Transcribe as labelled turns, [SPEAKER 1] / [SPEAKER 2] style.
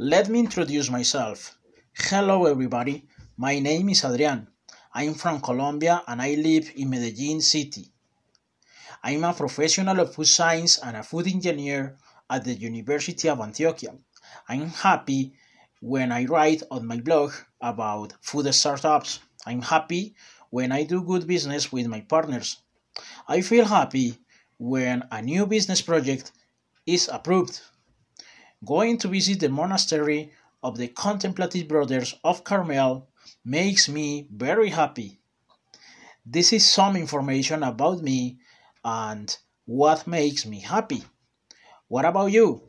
[SPEAKER 1] Let me introduce myself. Hello, everybody. My name is Adrian. I'm from Colombia and I live in Medellin City. I'm a professional of food science and a food engineer at the University of Antioquia. I'm happy when I write on my blog about food startups. I'm happy when I do good business with my partners. I feel happy when a new business project is approved. Going to visit the monastery of the Contemplative Brothers of Carmel makes me very happy. This is some information about me and what makes me happy. What about you?